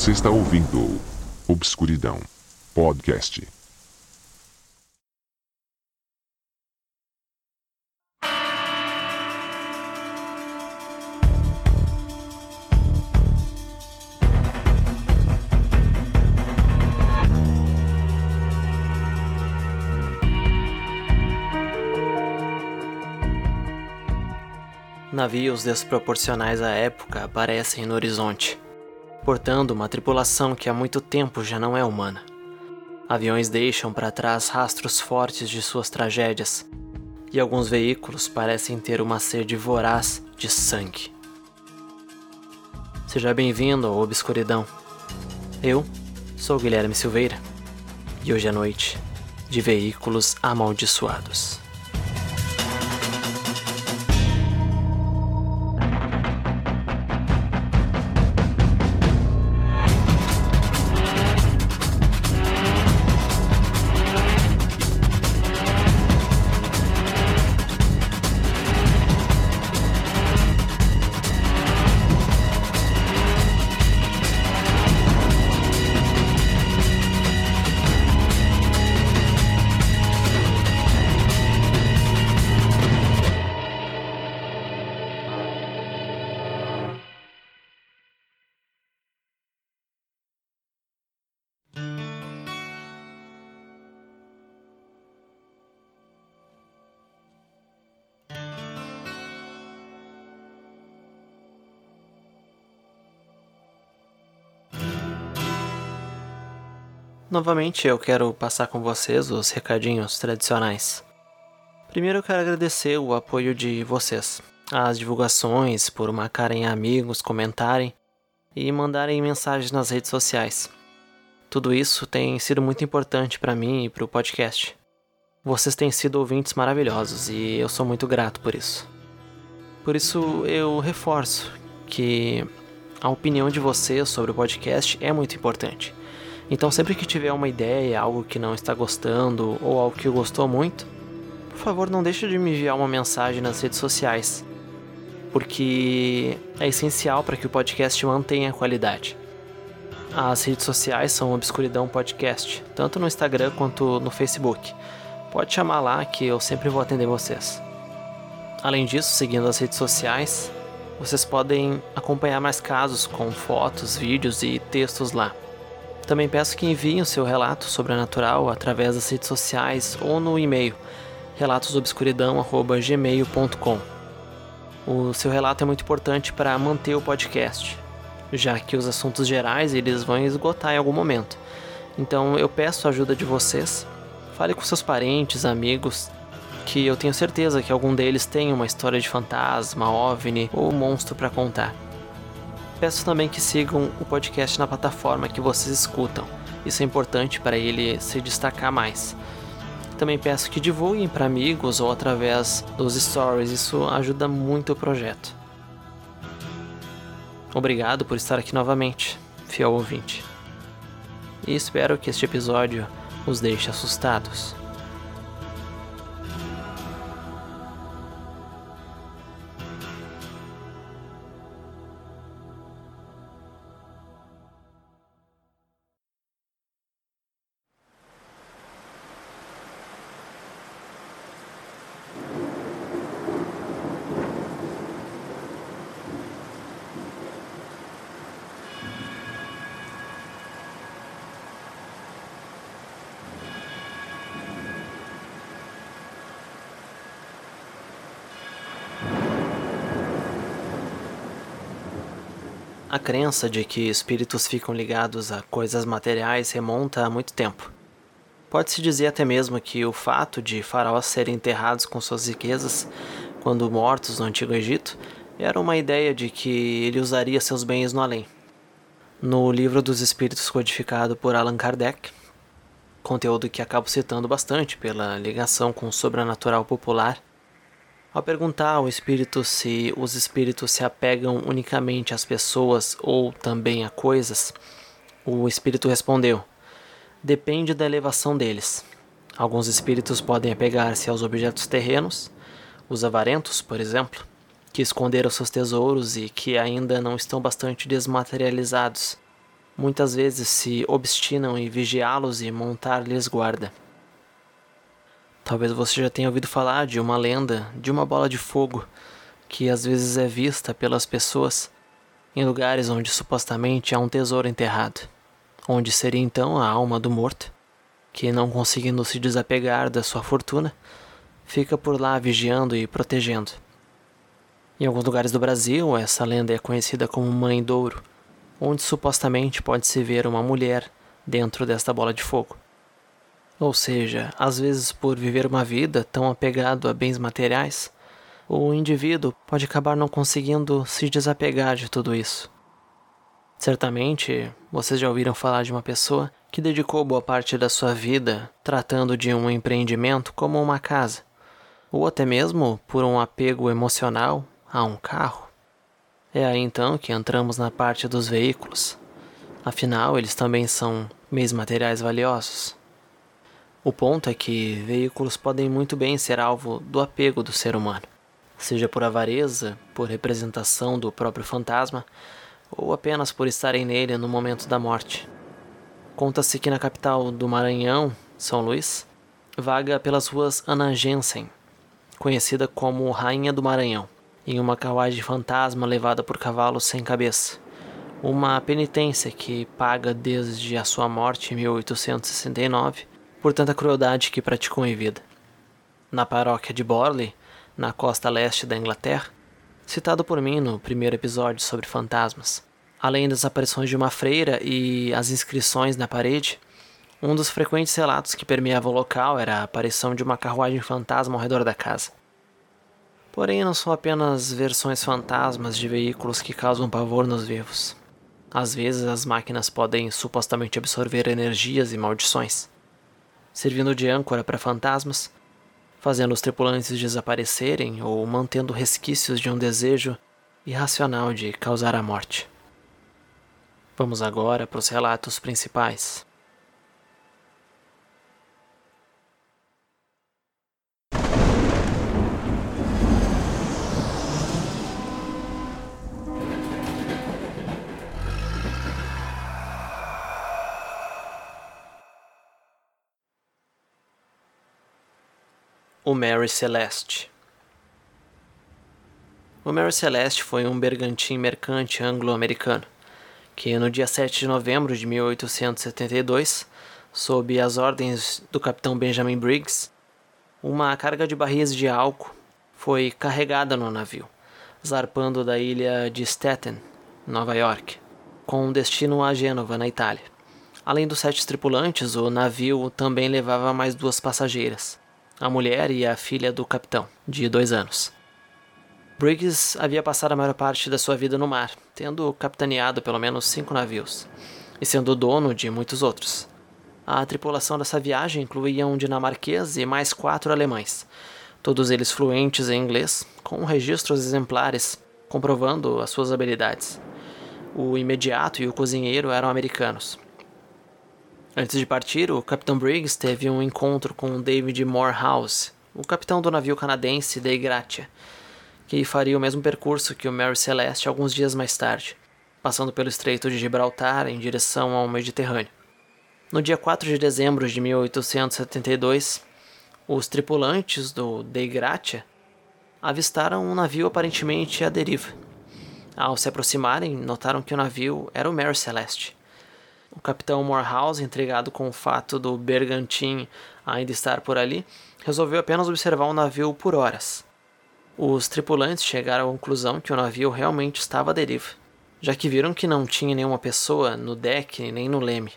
Você está ouvindo Obscuridão Podcast. Navios desproporcionais à época aparecem no horizonte, portando uma tripulação que há muito tempo já não é humana. Aviões deixam para trás rastros fortes de suas tragédias, e alguns veículos parecem ter uma sede voraz de sangue. Seja bem-vindo ao Obscuridão. Eu sou Guilherme Silveira, e hoje à noite, de veículos amaldiçoados. Novamente eu quero passar com vocês os recadinhos tradicionais. Primeiro eu quero agradecer o apoio de vocês, as divulgações, por marcarem amigos, comentarem e mandarem mensagens nas redes sociais. Tudo isso tem sido muito importante para mim e para o podcast. Vocês têm sido ouvintes maravilhosos e eu sou muito grato por isso. Por isso eu reforço que a opinião de vocês sobre o podcast é muito importante. Então, sempre que tiver uma ideia, algo que não está gostando ou algo que gostou muito, por favor, não deixe de me enviar uma mensagem nas redes sociais, porque é essencial para que o podcast mantenha a qualidade. As redes sociais são Obscuridão Podcast, tanto no Instagram quanto no Facebook. Pode chamar lá que eu sempre vou atender vocês. Além disso, seguindo as redes sociais, vocês podem acompanhar mais casos com fotos, vídeos e textos lá. Também peço que enviem o seu relato sobrenatural através das redes sociais ou no e-mail relatosobscuridão@gmail.com. O seu relato é muito importante para manter o podcast, já que os assuntos gerais eles vão esgotar em algum momento. Então eu peço a ajuda de vocês. Fale com seus parentes, amigos, que eu tenho certeza que algum deles tem uma história de fantasma, ovni ou monstro para contar. Peço também que sigam o podcast na plataforma que vocês escutam. Isso é importante para ele se destacar mais. Também peço que divulguem para amigos ou através dos stories, isso ajuda muito o projeto. Obrigado por estar aqui novamente, fiel ouvinte. E espero que este episódio os deixe assustados. A crença de que espíritos ficam ligados a coisas materiais remonta a muito tempo. Pode-se dizer até mesmo que o fato de faraós serem enterrados com suas riquezas quando mortos no Antigo Egito era uma ideia de que ele usaria seus bens no além. No Livro dos Espíritos codificado por Allan Kardec, conteúdo que acabo citando bastante pela ligação com o sobrenatural popular, ao perguntar ao espírito se os espíritos se apegam unicamente às pessoas ou também a coisas, o espírito respondeu: Depende da elevação deles. Alguns espíritos podem apegar-se aos objetos terrenos, os avarentos, por exemplo, que esconderam seus tesouros e que ainda não estão bastante desmaterializados. muitas vezes se obstinam em vigiá-los e montar-lhes guarda. Talvez você já tenha ouvido falar de uma lenda de uma bola de fogo que às vezes é vista pelas pessoas em lugares onde supostamente há um tesouro enterrado, onde seria então a alma do morto, que não conseguindo se desapegar da sua fortuna, fica por lá vigiando e protegendo. Em alguns lugares do Brasil, essa lenda é conhecida como Mãe Douro, onde supostamente pode-se ver uma mulher dentro desta bola de fogo. Ou seja, às vezes por viver uma vida tão apegado a bens materiais, o indivíduo pode acabar não conseguindo se desapegar de tudo isso. Certamente, vocês já ouviram falar de uma pessoa que dedicou boa parte da sua vida tratando de um empreendimento como uma casa, ou até mesmo por um apego emocional a um carro. É aí então que entramos na parte dos veículos. Afinal, eles também são meios materiais valiosos. O ponto é que veículos podem muito bem ser alvo do apego do ser humano, seja por avareza, por representação do próprio fantasma, ou apenas por estarem nele no momento da morte. Conta-se que na capital do Maranhão, São Luís, vaga pelas ruas Ana Jensen, conhecida como Rainha do Maranhão, em uma carruagem fantasma levada por cavalos sem cabeça. Uma penitência que paga desde a sua morte em 1869 por tanta crueldade que praticou em vida. Na paróquia de Borley, na costa leste da Inglaterra, citado por mim no primeiro episódio sobre fantasmas, além das aparições de uma freira e as inscrições na parede, um dos frequentes relatos que permeava o local era a aparição de uma carruagem fantasma ao redor da casa. Porém, não são apenas versões fantasmas de veículos que causam pavor nos vivos. Às vezes, as máquinas podem supostamente absorver energias e maldições servindo de âncora para fantasmas, fazendo os tripulantes desaparecerem ou mantendo resquícios de um desejo irracional de causar a morte. Vamos agora para os relatos principais. O Mary Celeste O Mary Celeste foi um bergantim mercante anglo-americano que, no dia 7 de novembro de 1872, sob as ordens do capitão Benjamin Briggs, uma carga de barris de álcool foi carregada no navio, zarpando da ilha de Staten, Nova York, com destino a Gênova, na Itália. Além dos sete tripulantes, o navio também levava mais duas passageiras, a mulher e a filha do capitão, de dois anos. Briggs havia passado a maior parte da sua vida no mar, tendo capitaneado pelo menos cinco navios, e sendo dono de muitos outros. A tripulação dessa viagem incluía um dinamarquês e mais quatro alemães, todos eles fluentes em inglês, com registros exemplares comprovando as suas habilidades. O imediato e o cozinheiro eram americanos, Antes de partir, o Capitão Briggs teve um encontro com David Morehouse, o capitão do navio canadense Dei Gratia, que faria o mesmo percurso que o Mary Celeste alguns dias mais tarde, passando pelo Estreito de Gibraltar em direção ao Mediterrâneo. No dia 4 de dezembro de 1872, os tripulantes do Dei Gratia avistaram um navio aparentemente à deriva. Ao se aproximarem, notaram que o navio era o Mary Celeste. O capitão Morehouse, intrigado com o fato do bergantim ainda estar por ali, resolveu apenas observar o navio por horas. Os tripulantes chegaram à conclusão que o navio realmente estava à deriva, já que viram que não tinha nenhuma pessoa no deck nem no leme.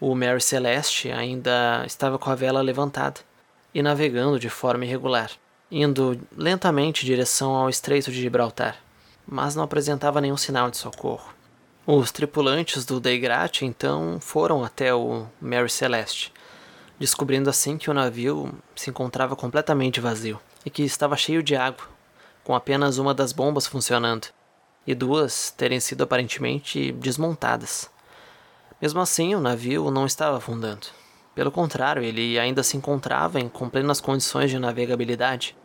O Mary Celeste ainda estava com a vela levantada e navegando de forma irregular, indo lentamente em direção ao Estreito de Gibraltar, mas não apresentava nenhum sinal de socorro. Os tripulantes do Deigrat então foram até o Mary Celeste, descobrindo assim que o navio se encontrava completamente vazio e que estava cheio de água, com apenas uma das bombas funcionando e duas terem sido aparentemente desmontadas. Mesmo assim, o navio não estava afundando. Pelo contrário, ele ainda se encontrava em plenas condições de navegabilidade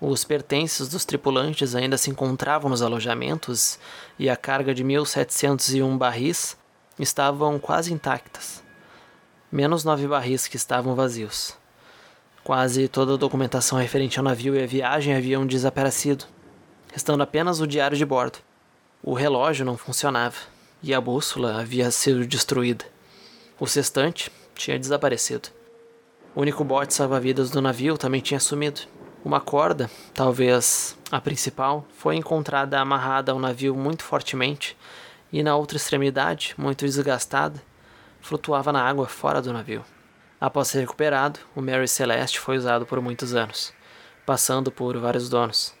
os pertences dos tripulantes ainda se encontravam nos alojamentos e a carga de 1.701 barris estavam quase intactas, menos nove barris que estavam vazios. Quase toda a documentação referente ao navio e à viagem haviam desaparecido, restando apenas o diário de bordo. O relógio não funcionava e a bússola havia sido destruída. O sextante tinha desaparecido. O único bote salva-vidas do navio também tinha sumido. Uma corda, talvez a principal, foi encontrada amarrada ao navio muito fortemente e na outra extremidade, muito desgastada, flutuava na água fora do navio. Após ser recuperado, o Mary Celeste foi usado por muitos anos, passando por vários donos.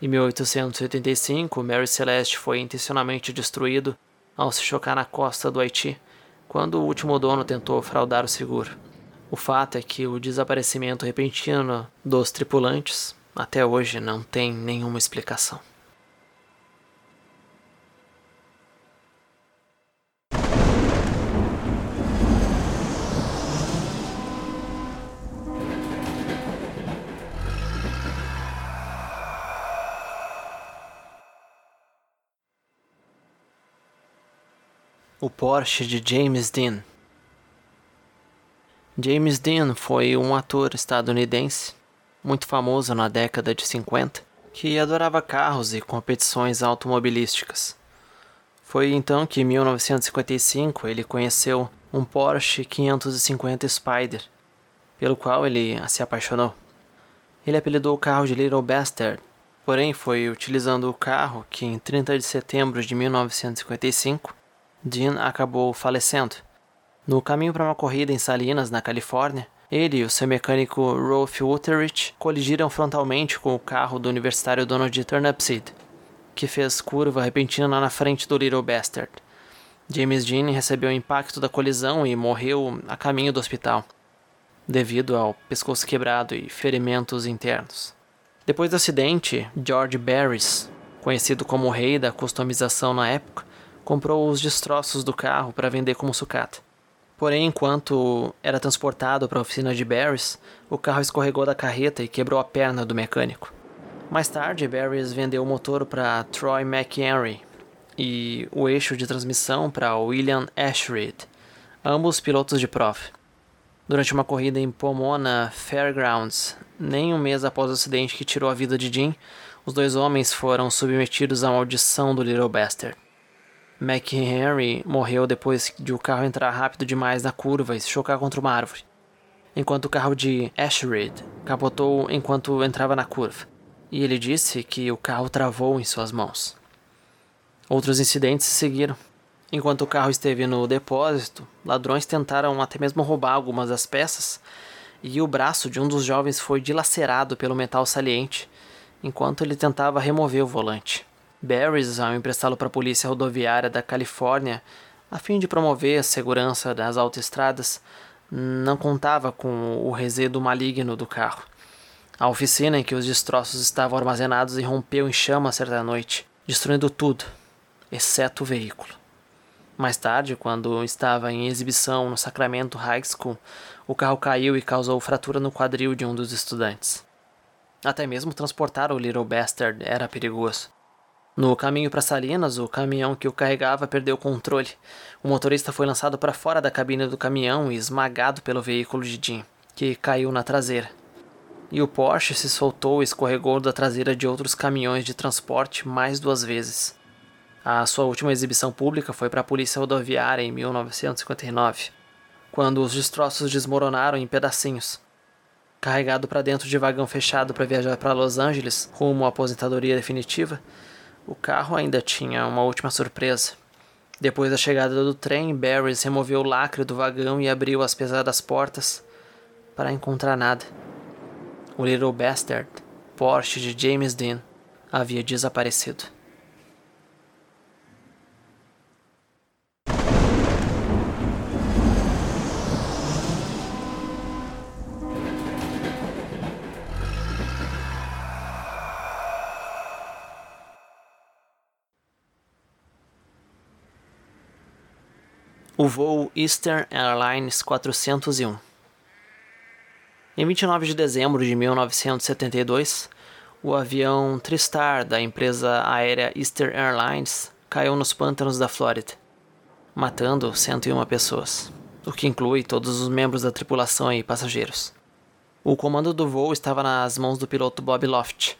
Em 1885, o Mary Celeste foi intencionalmente destruído ao se chocar na costa do Haiti, quando o último dono tentou fraudar o seguro. O fato é que o desaparecimento repentino dos tripulantes até hoje não tem nenhuma explicação. o Porsche de James Dean. James Dean foi um ator estadunidense muito famoso na década de 50 que adorava carros e competições automobilísticas. Foi então que em 1955 ele conheceu um Porsche 550 Spider, pelo qual ele se apaixonou. Ele apelidou o carro de Little Bastard, porém foi utilizando o carro que em 30 de setembro de 1955 Dean acabou falecendo. No caminho para uma corrida em Salinas, na Califórnia, ele e o seu mecânico Rolf Utterich colidiram frontalmente com o carro do universitário Donald Turnipseed, que fez curva repentina na frente do Little Bastard. James Dean recebeu o impacto da colisão e morreu a caminho do hospital, devido ao pescoço quebrado e ferimentos internos. Depois do acidente, George Barris, conhecido como o rei da customização na época, comprou os destroços do carro para vender como sucata. Porém, enquanto era transportado para a oficina de Barris, o carro escorregou da carreta e quebrou a perna do mecânico. Mais tarde, Barris vendeu o motor para Troy McHenry e o eixo de transmissão para William Ashread, ambos pilotos de prof. Durante uma corrida em Pomona Fairgrounds, nem um mês após o acidente que tirou a vida de Jim, os dois homens foram submetidos à maldição do Little Bastard. McHenry morreu depois de o carro entrar rápido demais na curva e se chocar contra uma árvore, enquanto o carro de Ashrid capotou enquanto entrava na curva, e ele disse que o carro travou em suas mãos. Outros incidentes se seguiram. Enquanto o carro esteve no depósito, ladrões tentaram até mesmo roubar algumas das peças, e o braço de um dos jovens foi dilacerado pelo metal saliente, enquanto ele tentava remover o volante. Barrys, ao emprestá-lo para a Polícia Rodoviária da Califórnia, a fim de promover a segurança das autoestradas, não contava com o resíduo maligno do carro. A oficina em que os destroços estavam armazenados irrompeu em chamas certa noite, destruindo tudo, exceto o veículo. Mais tarde, quando estava em exibição no Sacramento High School, o carro caiu e causou fratura no quadril de um dos estudantes. Até mesmo transportar o Little Bastard era perigoso. No caminho para Salinas, o caminhão que o carregava perdeu o controle. O motorista foi lançado para fora da cabine do caminhão e esmagado pelo veículo de Jim, que caiu na traseira. E o Porsche se soltou e escorregou da traseira de outros caminhões de transporte mais duas vezes. A sua última exibição pública foi para a Polícia Rodoviária em 1959, quando os destroços desmoronaram em pedacinhos. Carregado para dentro de vagão fechado para viajar para Los Angeles, rumo à aposentadoria definitiva, o carro ainda tinha uma última surpresa. Depois da chegada do trem, Barrys removeu o lacre do vagão e abriu as pesadas portas para encontrar nada. O Little Bastard, Porsche de James Dean, havia desaparecido. Voo Eastern Airlines 401. Em 29 de dezembro de 1972, o avião Tristar da empresa aérea Eastern Airlines caiu nos pântanos da Flórida. matando 101 pessoas, o que inclui todos os membros da tripulação e passageiros. O comando do voo estava nas mãos do piloto Bob Loft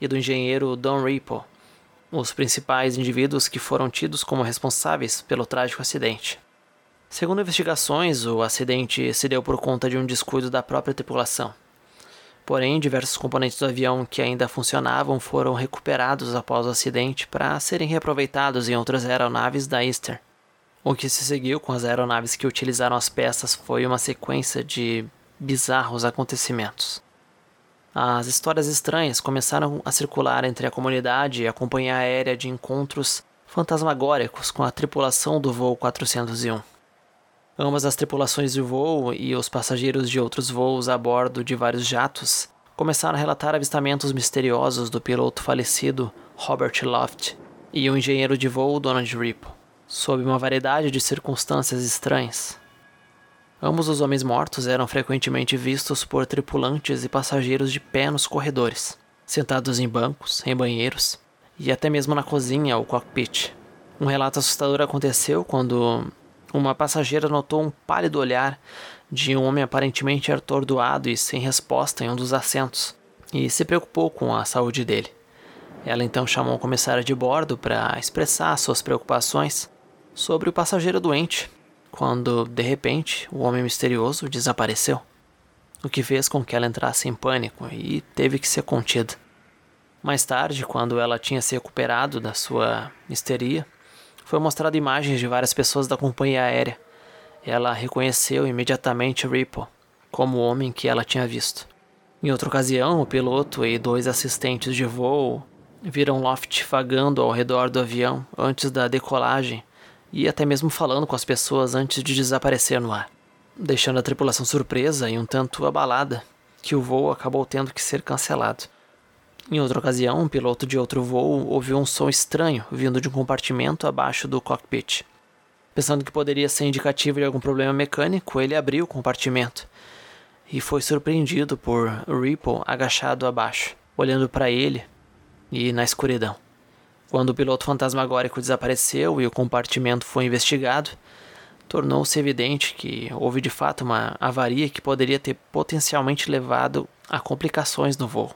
e do engenheiro Don Ripo, os principais indivíduos que foram tidos como responsáveis pelo trágico acidente. Segundo investigações, o acidente se deu por conta de um descuido da própria tripulação. Porém, diversos componentes do avião que ainda funcionavam foram recuperados após o acidente para serem reaproveitados em outras aeronaves da Eastern. O que se seguiu com as aeronaves que utilizaram as peças foi uma sequência de bizarros acontecimentos. As histórias estranhas começaram a circular entre a comunidade e a companhia aérea de encontros fantasmagóricos com a tripulação do voo 401. Ambas as tripulações de voo e os passageiros de outros voos a bordo de vários jatos começaram a relatar avistamentos misteriosos do piloto falecido Robert Loft e o engenheiro de voo Donald Ripple, sob uma variedade de circunstâncias estranhas. Ambos os homens mortos eram frequentemente vistos por tripulantes e passageiros de pé nos corredores, sentados em bancos, em banheiros e até mesmo na cozinha ou cockpit. Um relato assustador aconteceu quando uma passageira notou um pálido olhar de um homem aparentemente atordoado e sem resposta em um dos assentos, e se preocupou com a saúde dele. Ela então chamou o comissário de bordo para expressar suas preocupações sobre o passageiro doente quando, de repente, o homem misterioso desapareceu, o que fez com que ela entrasse em pânico e teve que ser contida. Mais tarde, quando ela tinha se recuperado da sua histeria, foi mostrado imagens de várias pessoas da companhia aérea. Ela reconheceu imediatamente Ripple como o homem que ela tinha visto. Em outra ocasião, o piloto e dois assistentes de voo viram Loft vagando ao redor do avião antes da decolagem e até mesmo falando com as pessoas antes de desaparecer no ar, deixando a tripulação surpresa e um tanto abalada que o voo acabou tendo que ser cancelado. Em outra ocasião, um piloto de outro voo ouviu um som estranho vindo de um compartimento abaixo do cockpit. Pensando que poderia ser indicativo de algum problema mecânico, ele abriu o compartimento e foi surpreendido por Ripple agachado abaixo, olhando para ele e na escuridão. Quando o piloto fantasmagórico desapareceu e o compartimento foi investigado, tornou-se evidente que houve de fato uma avaria que poderia ter potencialmente levado a complicações no voo.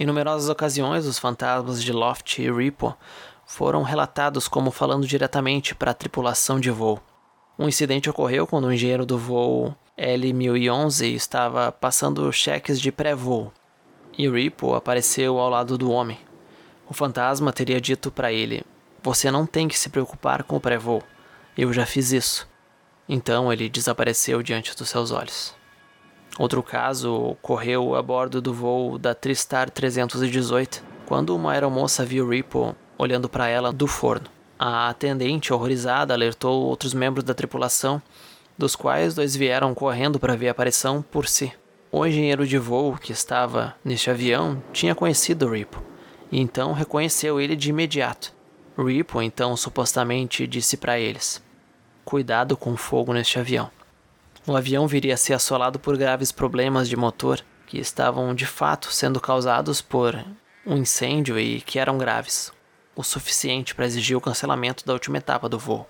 Em numerosas ocasiões, os fantasmas de Loft e Ripple foram relatados como falando diretamente para a tripulação de voo. Um incidente ocorreu quando o engenheiro do voo L1011 estava passando cheques de pré-voo e Ripple apareceu ao lado do homem, o fantasma teria dito para ele: Você não tem que se preocupar com o pré-voo. Eu já fiz isso. Então ele desapareceu diante dos seus olhos. Outro caso ocorreu a bordo do voo da Tristar 318, quando uma aeromoça viu Ripple olhando para ela do forno. A atendente, horrorizada, alertou outros membros da tripulação, dos quais dois vieram correndo para ver a aparição por si. O engenheiro de voo que estava neste avião tinha conhecido Ripple e então reconheceu ele de imediato. Ripple então supostamente disse para eles: Cuidado com o fogo neste avião. O avião viria a ser assolado por graves problemas de motor que estavam de fato sendo causados por um incêndio e que eram graves, o suficiente para exigir o cancelamento da última etapa do voo.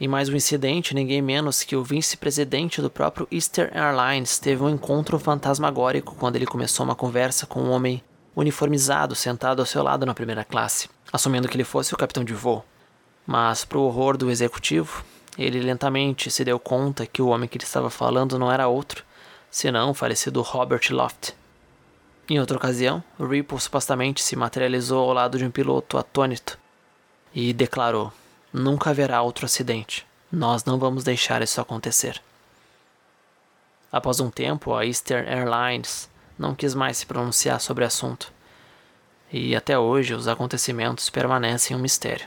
Em mais um incidente, ninguém menos que o vice-presidente do próprio Eastern Airlines teve um encontro fantasmagórico quando ele começou uma conversa com um homem uniformizado sentado ao seu lado na primeira classe, assumindo que ele fosse o capitão de voo. Mas, para o horror do executivo, ele lentamente se deu conta que o homem que ele estava falando não era outro, senão o falecido Robert Loft. Em outra ocasião, Ripple supostamente se materializou ao lado de um piloto atônito e declarou: Nunca haverá outro acidente. Nós não vamos deixar isso acontecer. Após um tempo, a Eastern Airlines não quis mais se pronunciar sobre o assunto. E até hoje os acontecimentos permanecem um mistério.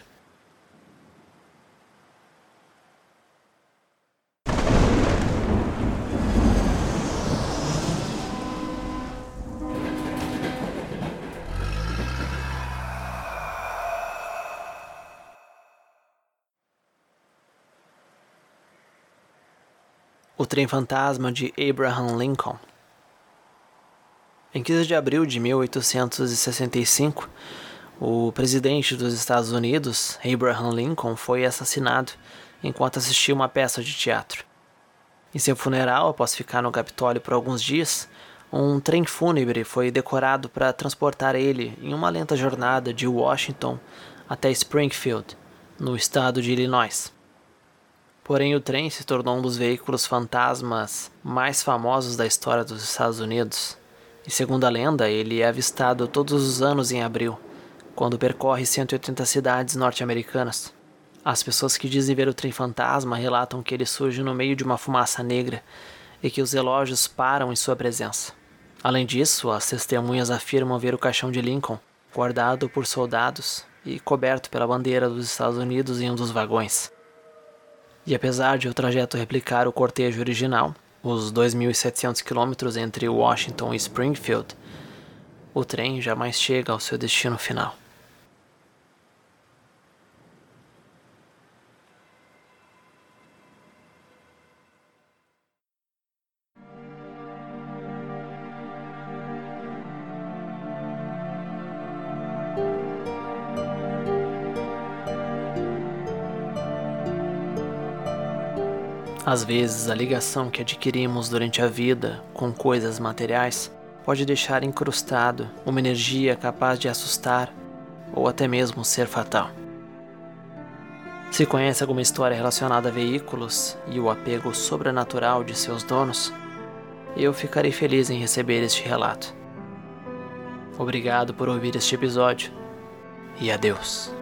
O Trem Fantasma de Abraham Lincoln em 15 de abril de 1865, o presidente dos Estados Unidos, Abraham Lincoln, foi assassinado enquanto assistia uma peça de teatro. Em seu funeral, após ficar no Capitólio por alguns dias, um trem fúnebre foi decorado para transportar ele em uma lenta jornada de Washington até Springfield, no estado de Illinois. Porém, o trem se tornou um dos veículos fantasmas mais famosos da história dos Estados Unidos. E segundo a lenda, ele é avistado todos os anos em abril, quando percorre 180 cidades norte-americanas. As pessoas que dizem ver o trem fantasma relatam que ele surge no meio de uma fumaça negra e que os relógios param em sua presença. Além disso, as testemunhas afirmam ver o caixão de Lincoln, guardado por soldados e coberto pela bandeira dos Estados Unidos em um dos vagões. E apesar de o trajeto replicar o cortejo original, os 2.700 quilômetros entre Washington e Springfield, o trem jamais chega ao seu destino final. Às vezes, a ligação que adquirimos durante a vida com coisas materiais pode deixar incrustado uma energia capaz de assustar ou até mesmo ser fatal. Se conhece alguma história relacionada a veículos e o apego sobrenatural de seus donos, eu ficarei feliz em receber este relato. Obrigado por ouvir este episódio e adeus.